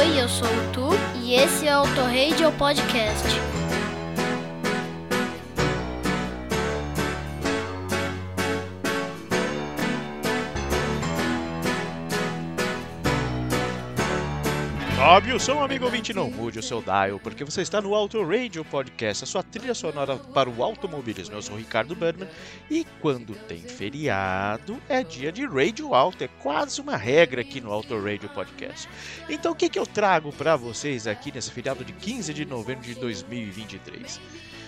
Oi, eu sou o Tu e esse é o Autorradio Podcast. Sobe o som, amigo ouvinte, não mude o seu dial, porque você está no Auto Radio Podcast, a sua trilha sonora para o automobilismo. Eu sou o Ricardo Berman e quando tem feriado é dia de Radio Alto, é quase uma regra aqui no Auto Radio Podcast. Então o que, que eu trago para vocês aqui nesse feriado de 15 de novembro de 2023?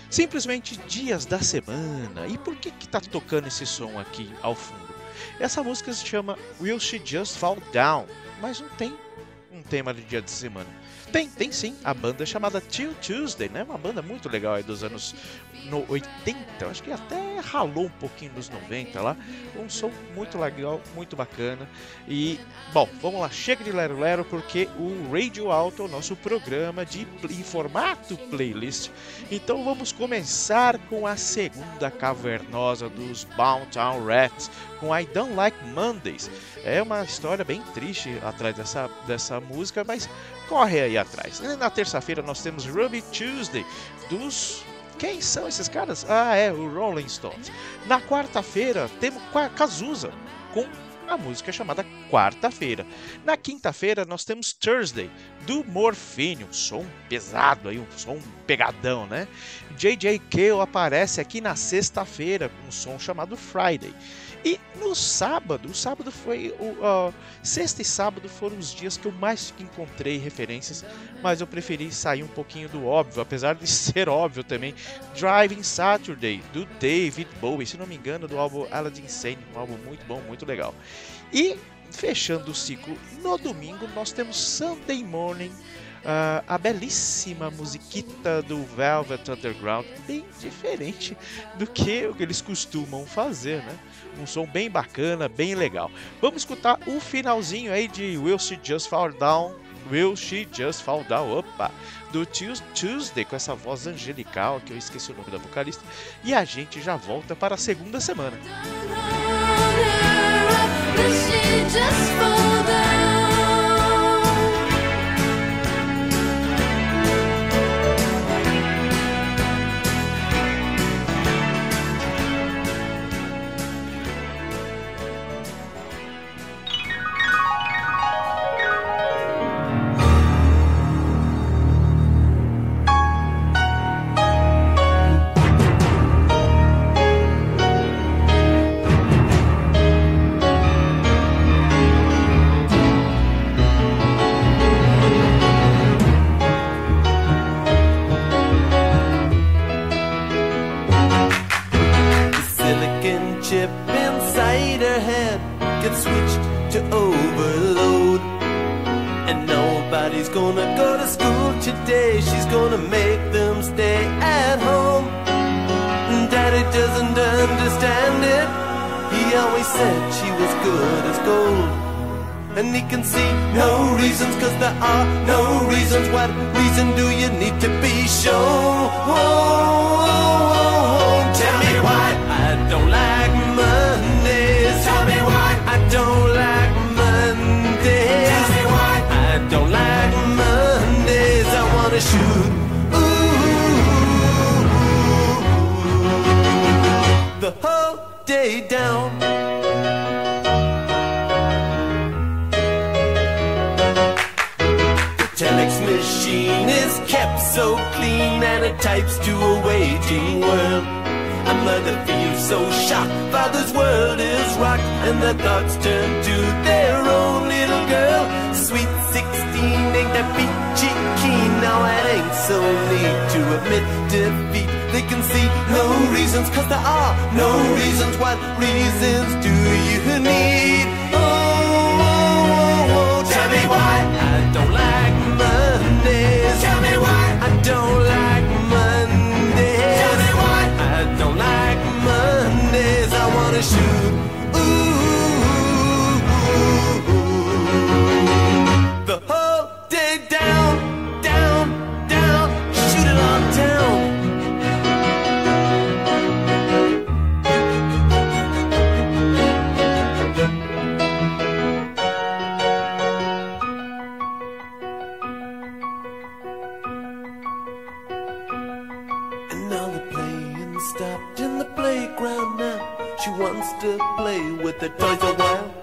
Simplesmente dias da semana. E por que que tá tocando esse som aqui ao fundo? Essa música se chama Will She Just Fall Down, mas não tem um tema de dia de semana. Tem, tem sim, a banda chamada Till Tuesday, né? Uma banda muito legal aí dos anos no 80, acho que até ralou um pouquinho nos 90 lá. Um som muito legal, muito bacana. E, bom, vamos lá, chega de Lero Lero, porque o Radio Alto é o nosso programa de em formato playlist. Então vamos começar com a segunda cavernosa dos Boundtown Rats, com I Don't Like Mondays. É uma história bem triste atrás dessa, dessa música, mas corre aí atrás. Na terça-feira nós temos Ruby Tuesday, dos quem são esses caras? Ah, é o Rolling Stones. Na quarta-feira temos Cazuza com a música chamada Quarta-feira. Na quinta-feira nós temos Thursday do Morfine, um som pesado aí, um som pegadão, né? JJ Cale aparece aqui na sexta-feira com um som chamado Friday. E no sábado, o sábado foi o uh, sexta e sábado foram os dias que eu mais encontrei referências, mas eu preferi sair um pouquinho do óbvio, apesar de ser óbvio também. Driving Saturday do David Bowie, se não me engano, do álbum Aladdin Sane, um álbum muito bom, muito legal. E fechando o ciclo, no domingo nós temos Sunday Morning Uh, a belíssima musiquita do Velvet Underground, bem diferente do que eles costumam fazer, né? Um som bem bacana, bem legal. Vamos escutar o finalzinho aí de Will She Just Fall Down? Will She Just Fall Down? Opa! Do Tuesday, com essa voz angelical, que eu esqueci o nome da vocalista. E a gente já volta para a segunda semana. Will day down. The telex machine is kept so clean and it types to a waiting world. A mother feels so shocked, father's world is rocked, and the thoughts turn to their own little girl. Sweet 16, ain't that peachy keen? Now it ain't so neat to admit defeat we can see no reasons, cause there are no reasons. What reasons do you need? Oh, oh, oh, oh. tell me why I don't like Mondays. Tell me why I don't like Mondays. Tell me why I don't like Mondays. I wanna shoot. With the toys a while.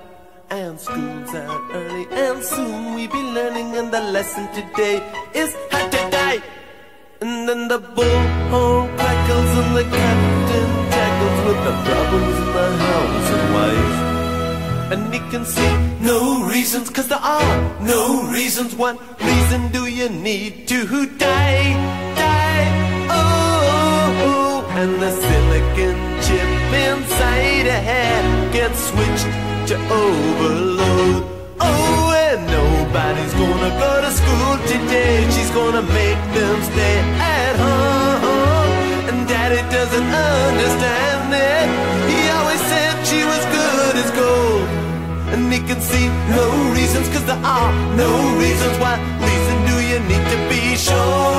And school's out early, and soon we be learning. And the lesson today is how to die. And then the bullhorn crackles and the captain tackles with the problems in the house and wife. And he can see no reasons, cause there are no reasons. What reason do you need to die? Die, oh, oh. oh. and the silicon chip inside a head gets switched to overload. Oh, and nobody's gonna go to school today. She's gonna make them stay at home. And daddy doesn't understand it. He always said she was good as gold. And he can see no reasons, cause there are no reasons. Why reason do you need to be sure?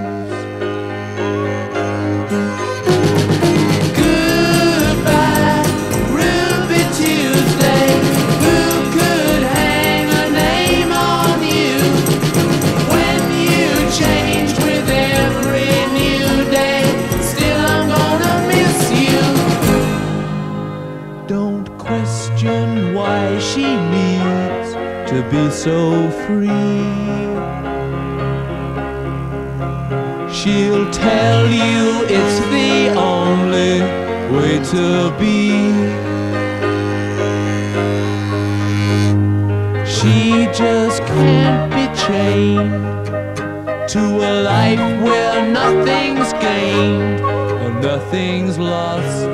Free. She'll tell you it's the only way to be. She just can't be chained to a life where nothing's gained and nothing's lost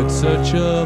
at such a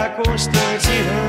a constante né?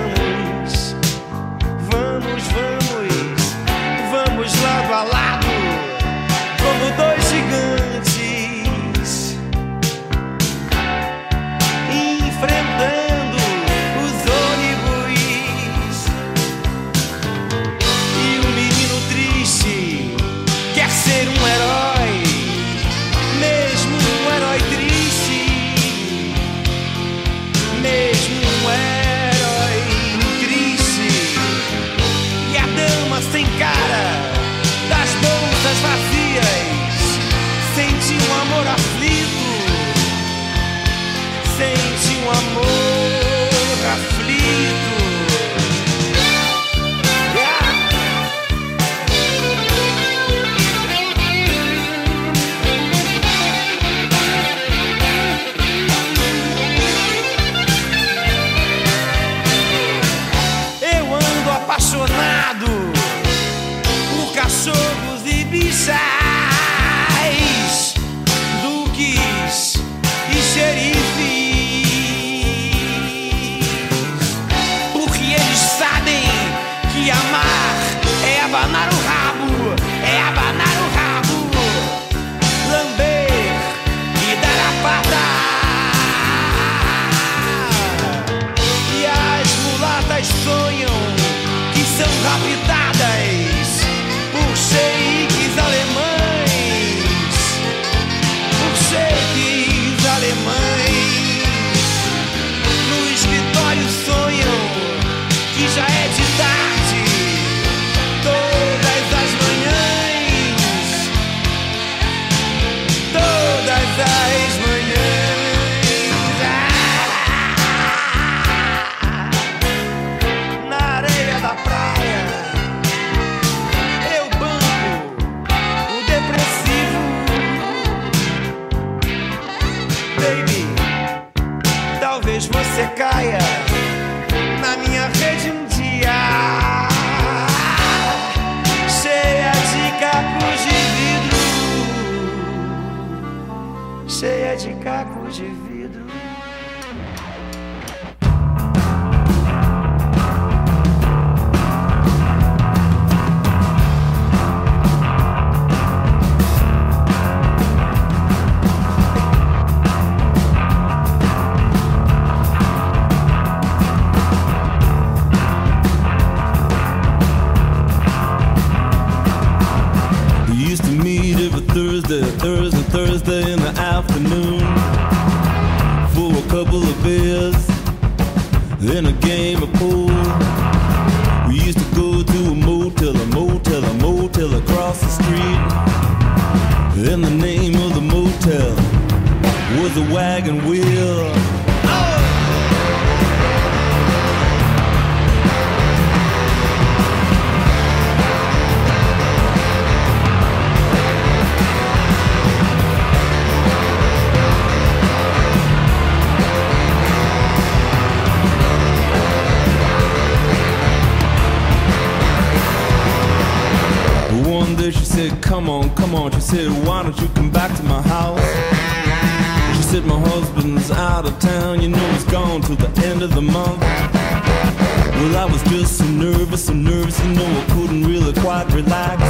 Was so nervous, you know I couldn't really quite relax.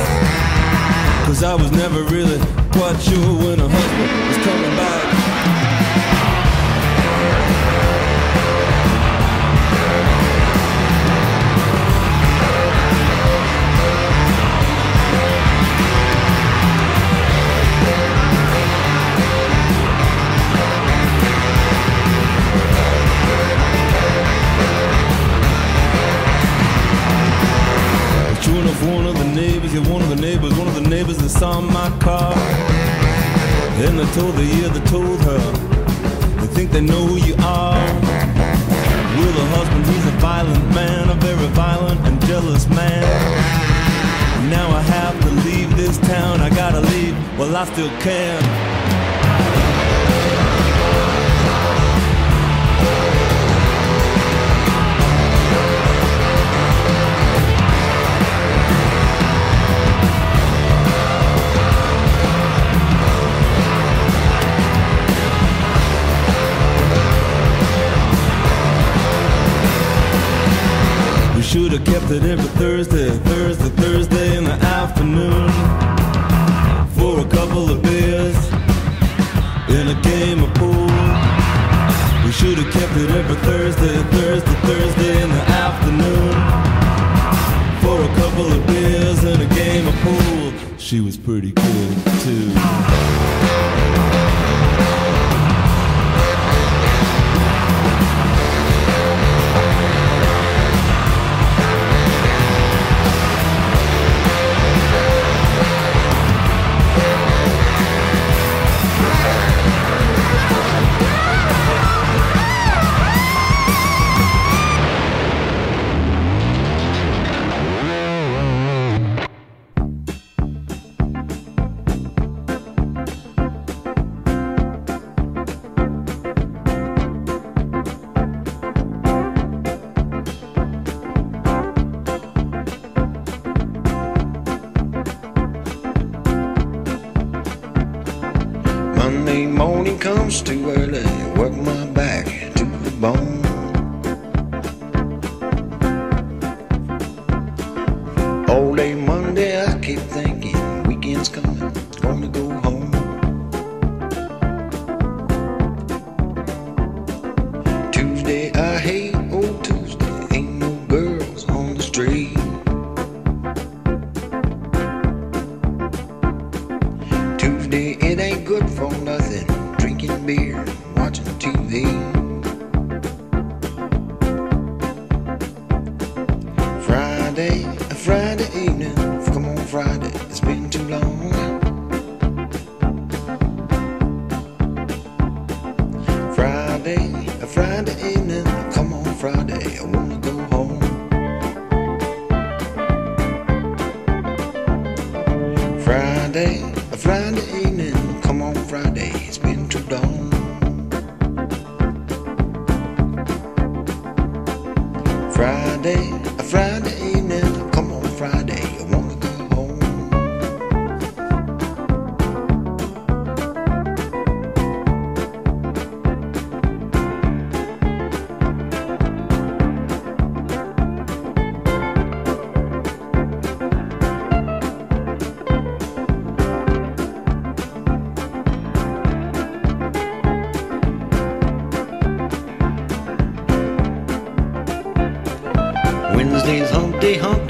Cause I was never really quite sure when a husband was coming. I told the year that told her. They think they know who you are. Will her husband, he's a violent man, a very violent and jealous man. Now I have to leave this town, I gotta leave while well, I still can.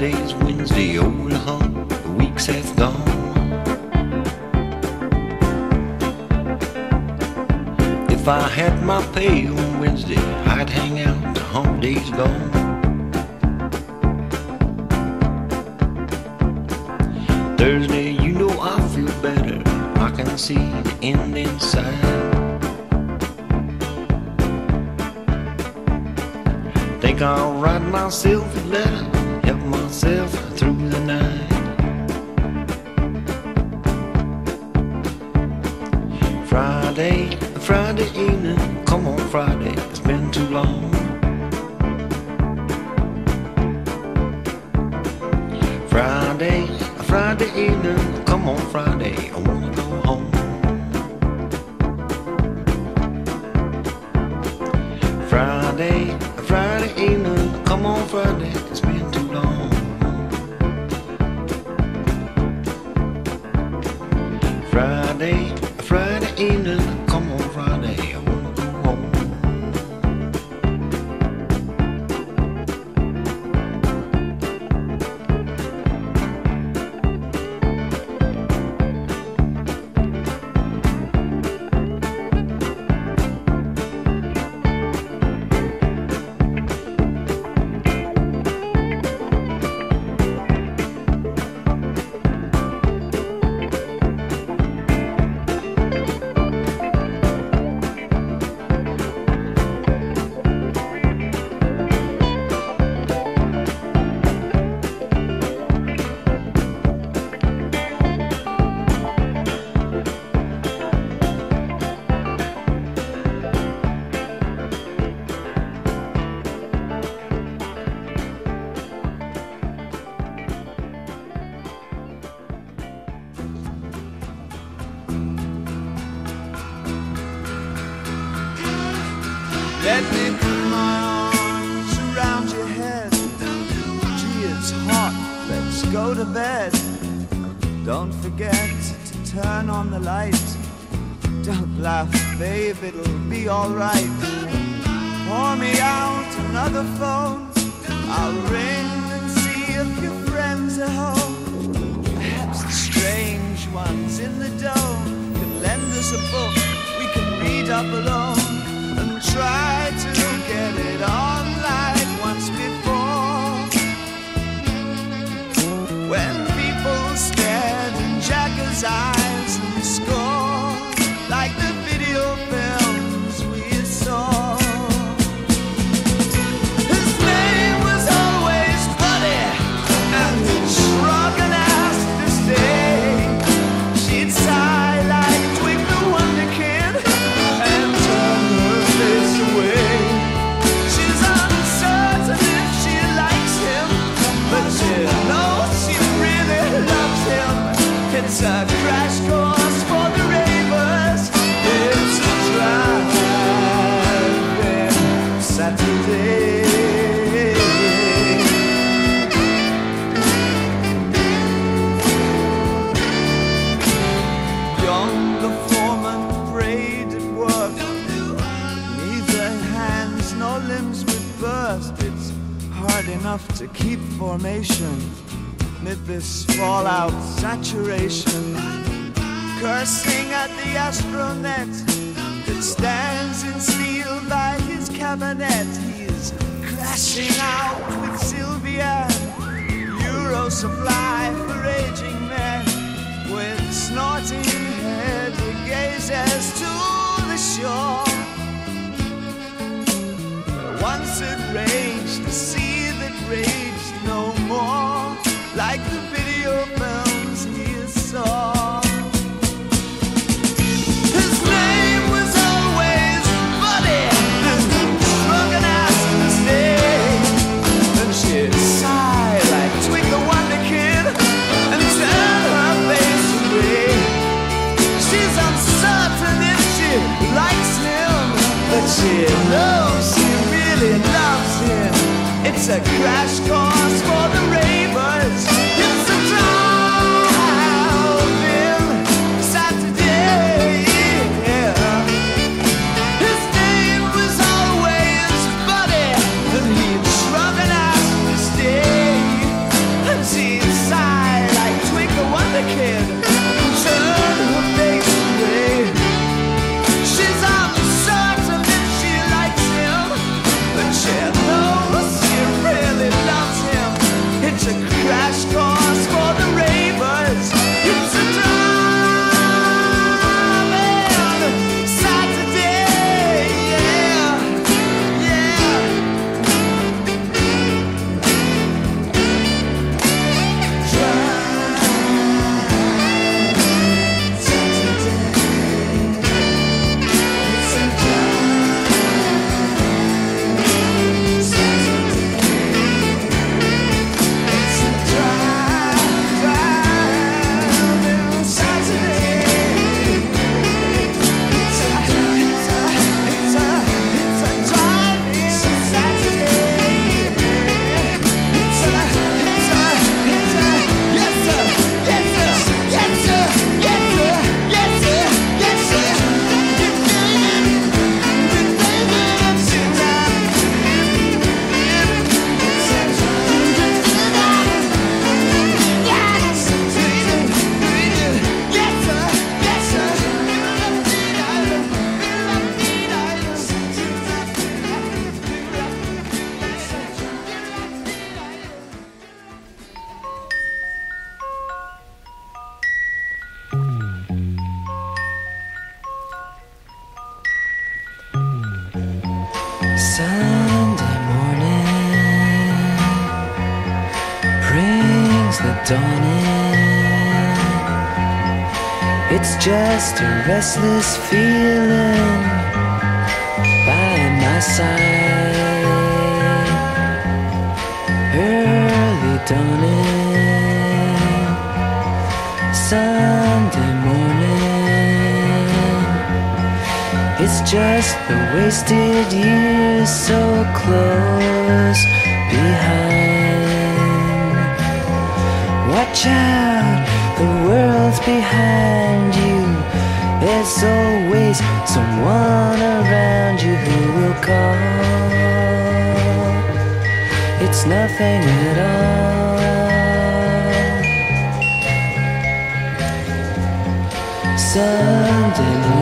Monday's Wednesday, old hum, the weeks have gone. If I had my pay on Wednesday, I'd hang out, the hump days gone. Thursday, you know I feel better, I can see the end inside. Think I'll write myself a letter Try to eat. hard enough to keep formation mid this fallout saturation. Cursing at the astronet that stands in steel by his cabinet, he's crashing out with Sylvia. Euro supply for raging men with snorting head, he gazes to the shore. Once it raged, the sea rage no more. Like the video film It's a crash course. restless feeling. Who call. It's nothing at all. Sunday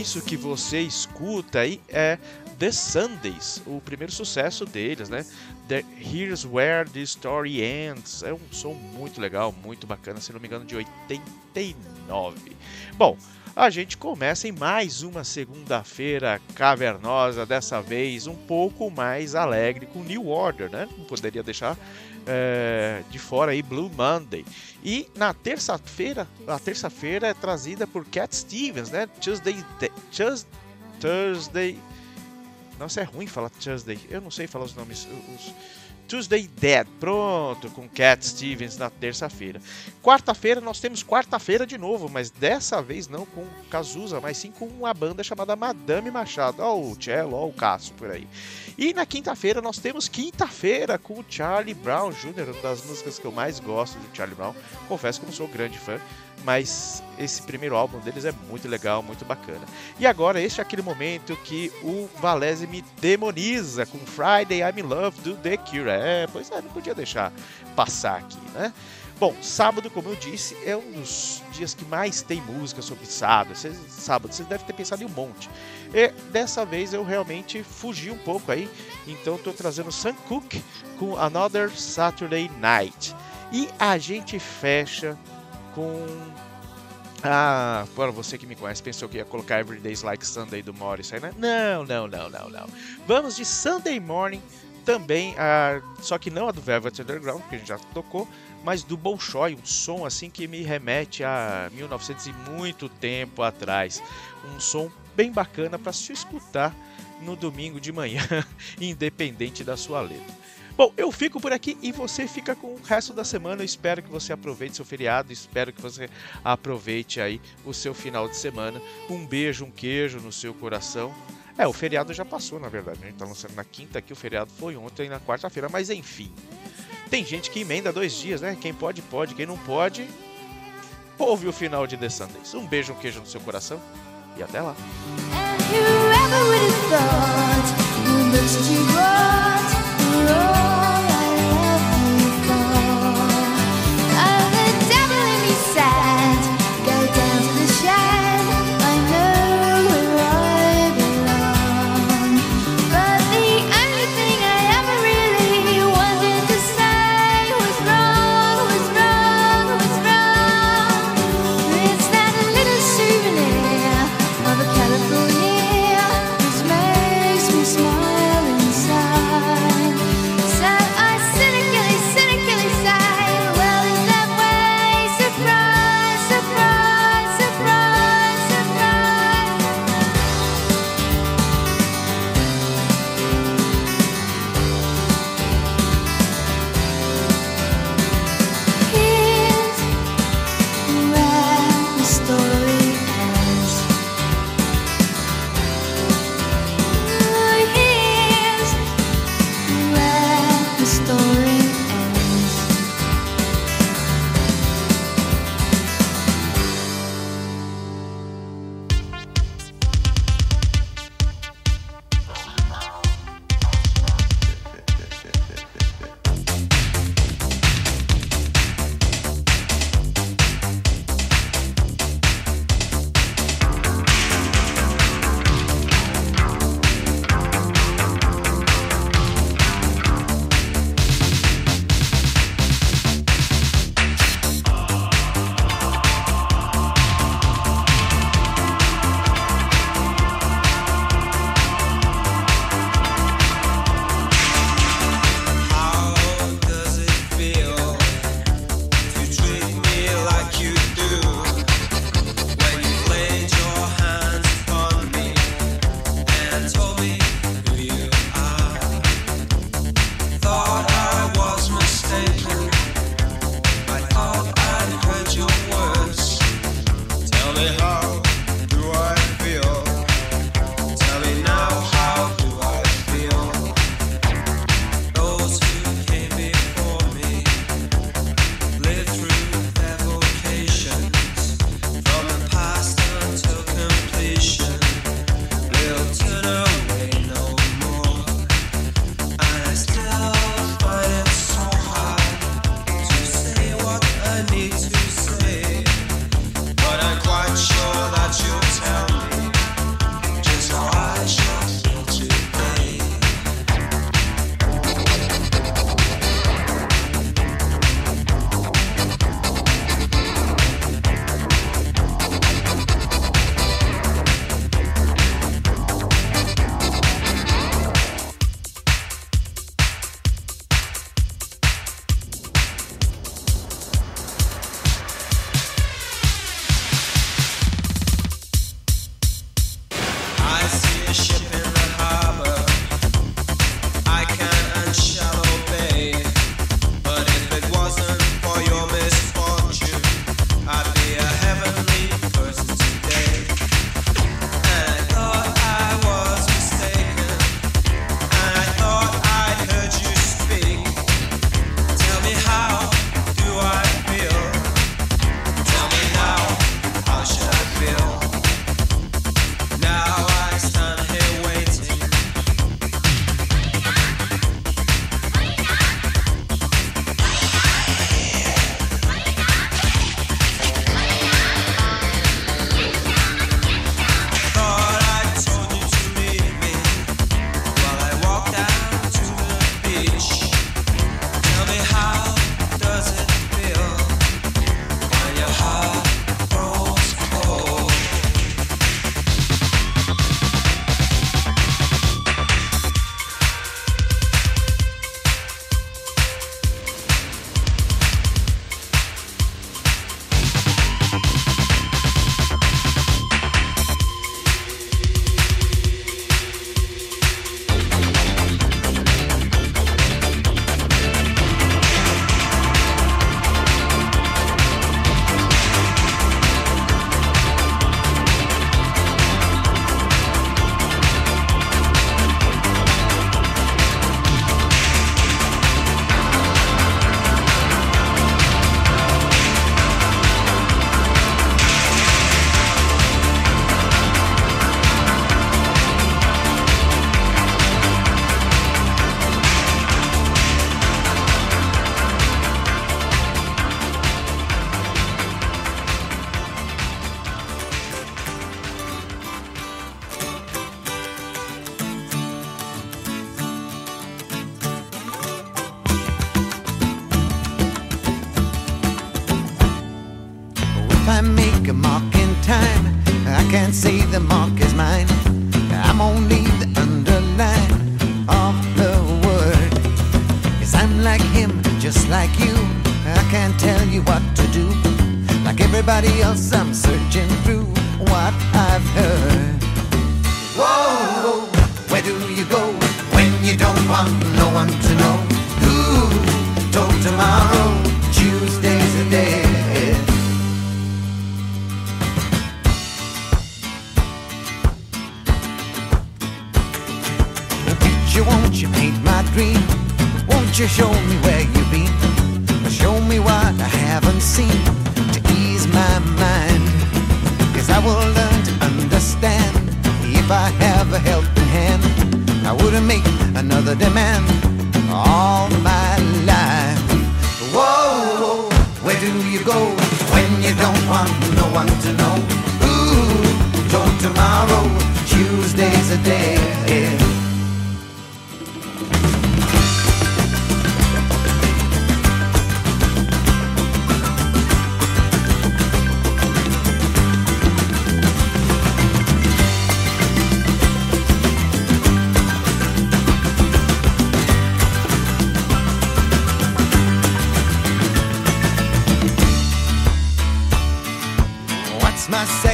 isso que você escuta aí é The Sundays, o primeiro sucesso deles, né? The Here's Where the Story Ends. É um som muito legal, muito bacana, se não me engano, de 89. Bom, a gente começa em mais uma segunda-feira cavernosa, dessa vez um pouco mais alegre com New Order, né? Não poderia deixar é, de fora aí Blue Monday. E na terça-feira, a terça-feira é trazida por Cat Stevens, né? Tuesday, Tuesday, Thursday. Nossa, é ruim falar Tuesday. Eu não sei falar os nomes. Os, Tuesday Dead, pronto, com Cat Stevens na terça-feira. Quarta-feira nós temos quarta-feira de novo, mas dessa vez não com Cazuza, mas sim com uma banda chamada Madame Machado. Ó o Cello, ó o Cássio por aí. E na quinta-feira nós temos quinta-feira com o Charlie Brown Jr., uma das músicas que eu mais gosto do Charlie Brown. Confesso que não sou grande fã, mas esse primeiro álbum deles é muito legal, muito bacana. E agora, este é aquele momento que o Valese me demoniza com Friday I'm in Love do The Cure. É, pois é, não podia deixar passar aqui, né? Bom, sábado, como eu disse, é um dos dias que mais tem música sobre sábado. Vocês, sábado, vocês devem ter pensado em um monte. E dessa vez eu realmente fugi um pouco aí, então estou trazendo Sam Cooke com Another Saturday Night. E a gente fecha com. Ah, para você que me conhece, pensou que ia colocar Everyday's Like Sunday do Morrissey, né? Não, não, não, não, não. Vamos de Sunday Morning, também, ah, só que não a do Velvet Underground, que a gente já tocou, mas do Bolshoi, um som assim que me remete a 1900 e muito tempo atrás. Um som bem bacana para se escutar no domingo de manhã, independente da sua letra. Bom, eu fico por aqui e você fica com o resto da semana. Eu espero que você aproveite seu feriado, espero que você aproveite aí o seu final de semana. Um beijo, um queijo no seu coração. É, o feriado já passou, na verdade. A gente tá lançando na quinta aqui, o feriado foi ontem na quarta-feira, mas enfim. Tem gente que emenda dois dias, né? Quem pode, pode. Quem não pode, ouve o final de The Sundays. Um beijo, um queijo no seu coração e até lá.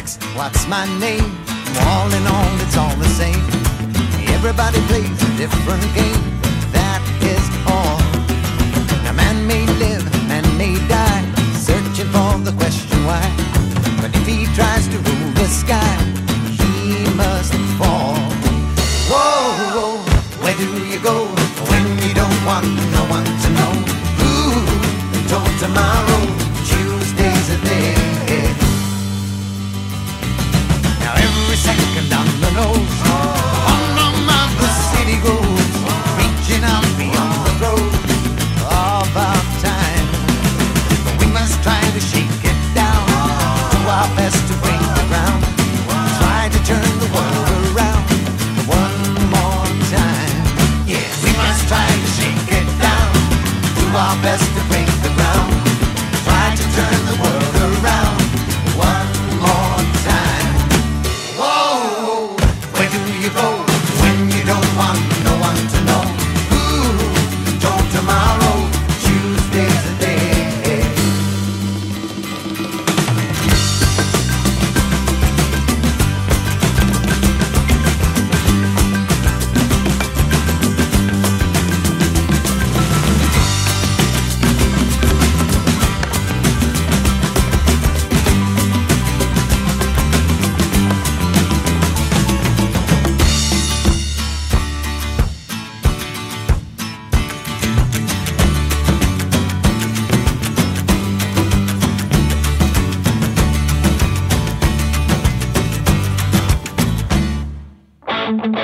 Max, what's my name? All in all, it's all the same. Everybody plays a different game. That is all. A man may live, man may die, searching for the question why. But if he tries to rule the sky, he must fall. Whoa, whoa, where do you go when you don't want no one to know? Ooh, told tomorrow. house Thank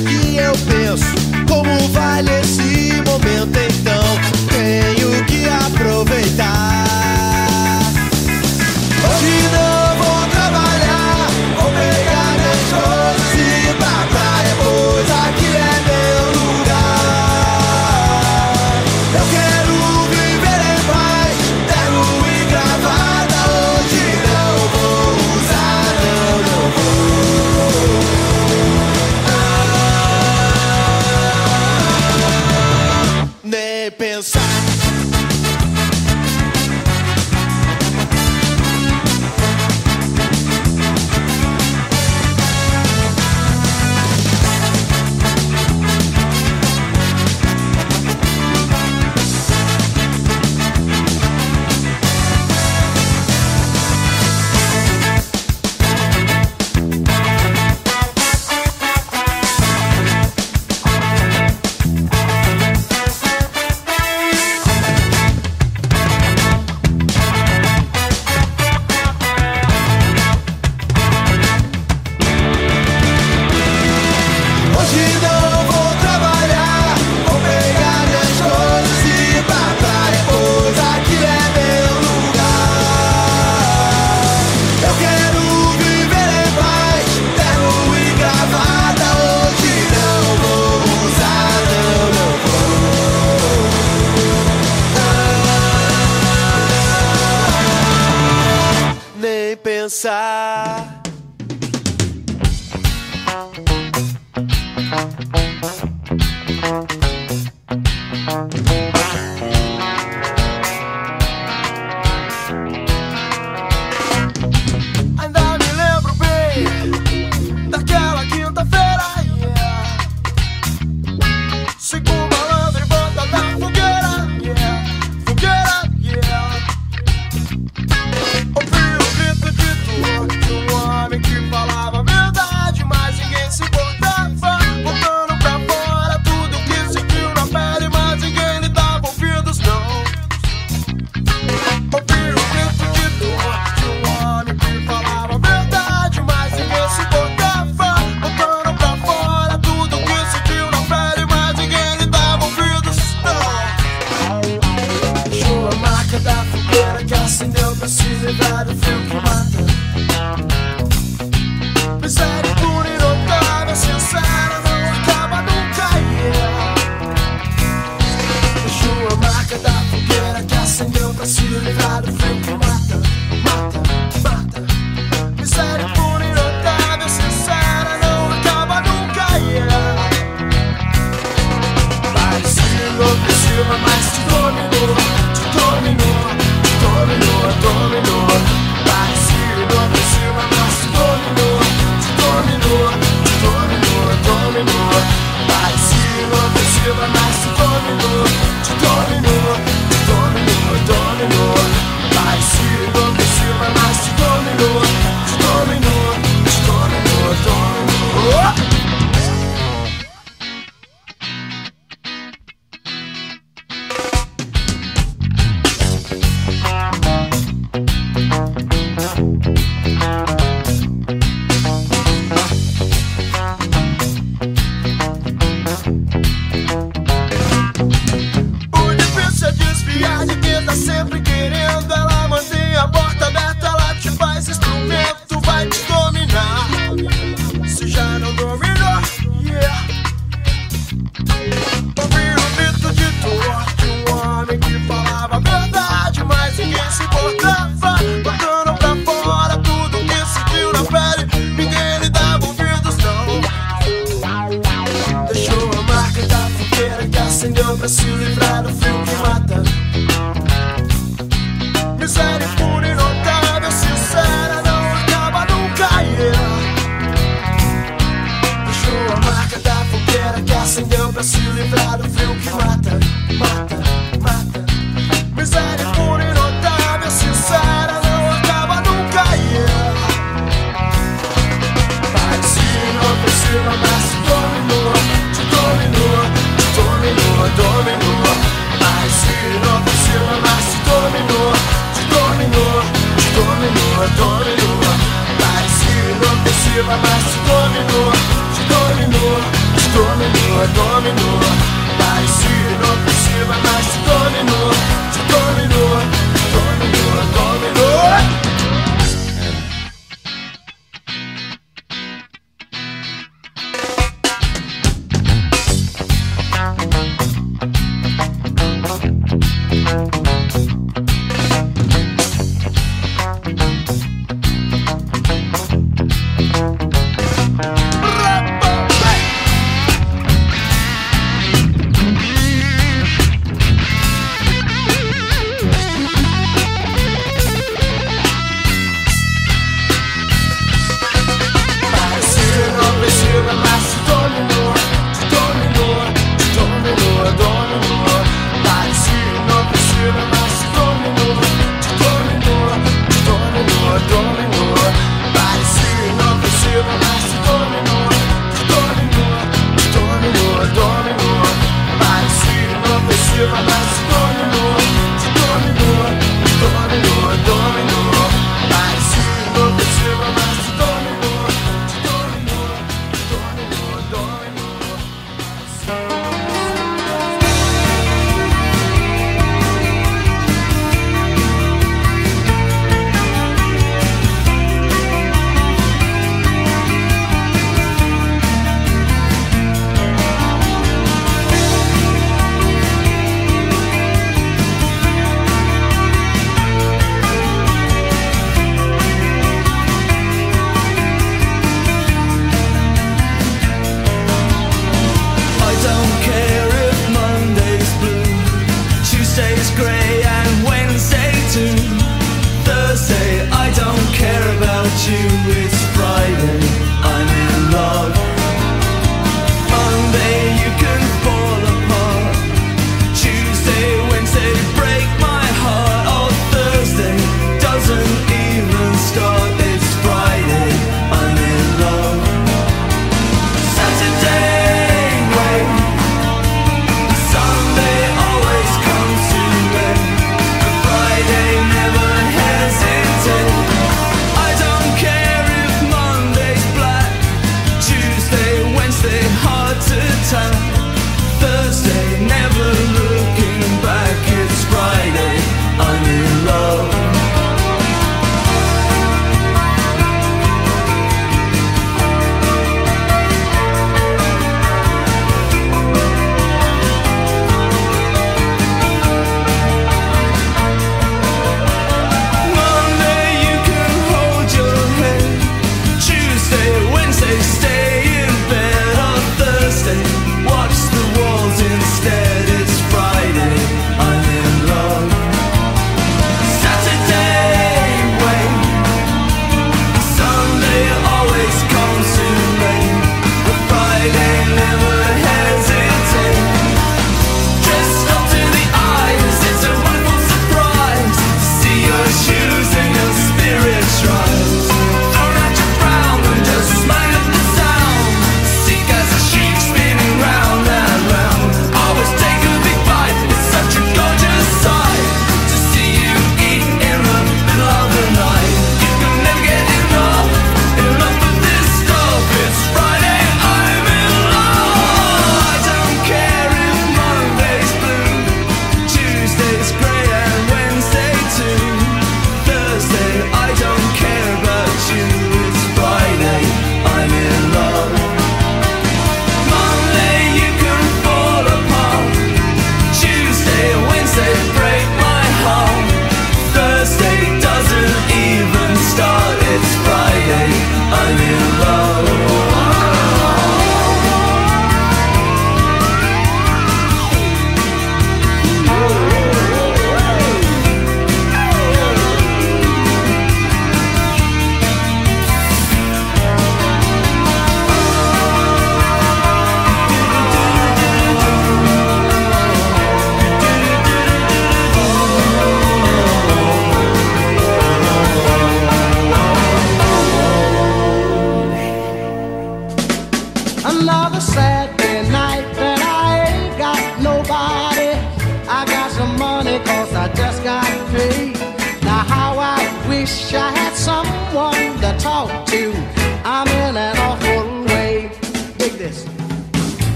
que eu penso, como vale esse momento então?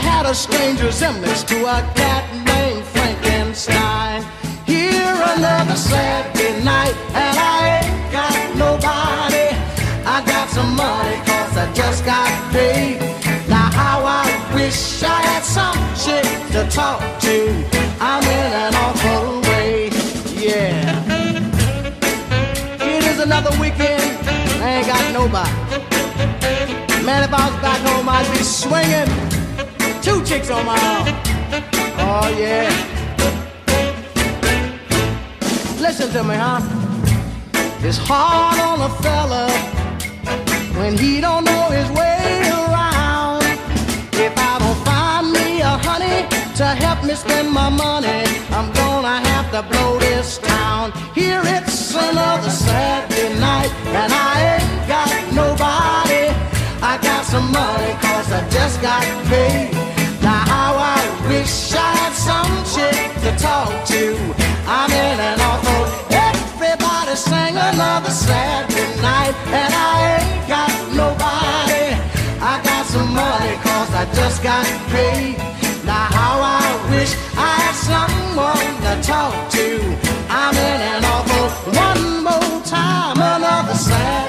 Had a strange resemblance to a cat named Frankenstein. Here another Saturday night, and I ain't got nobody. I got some money cause I just got paid. Now how I wish I had some chick to talk to. I'm in an awful way, yeah. It is another weekend, I ain't got nobody. Man, if I was back home, I'd be swinging arm. Oh, yeah. Listen to me, huh? It's hard on a fella when he don't know his way around. If I don't find me a honey to help me spend my money, I'm gonna have to blow this town. Here it's another Saturday night, and I ain't got nobody. I got some money cause I just got paid. Wish I had some chick to talk to. I'm in an awful everybody sang another Saturday night and I ain't got nobody. I got some money cause I just got paid. Now how I wish I had someone to talk to. I'm in an awful one more time another Saturday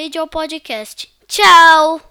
vídeo ou podcast. Tchau!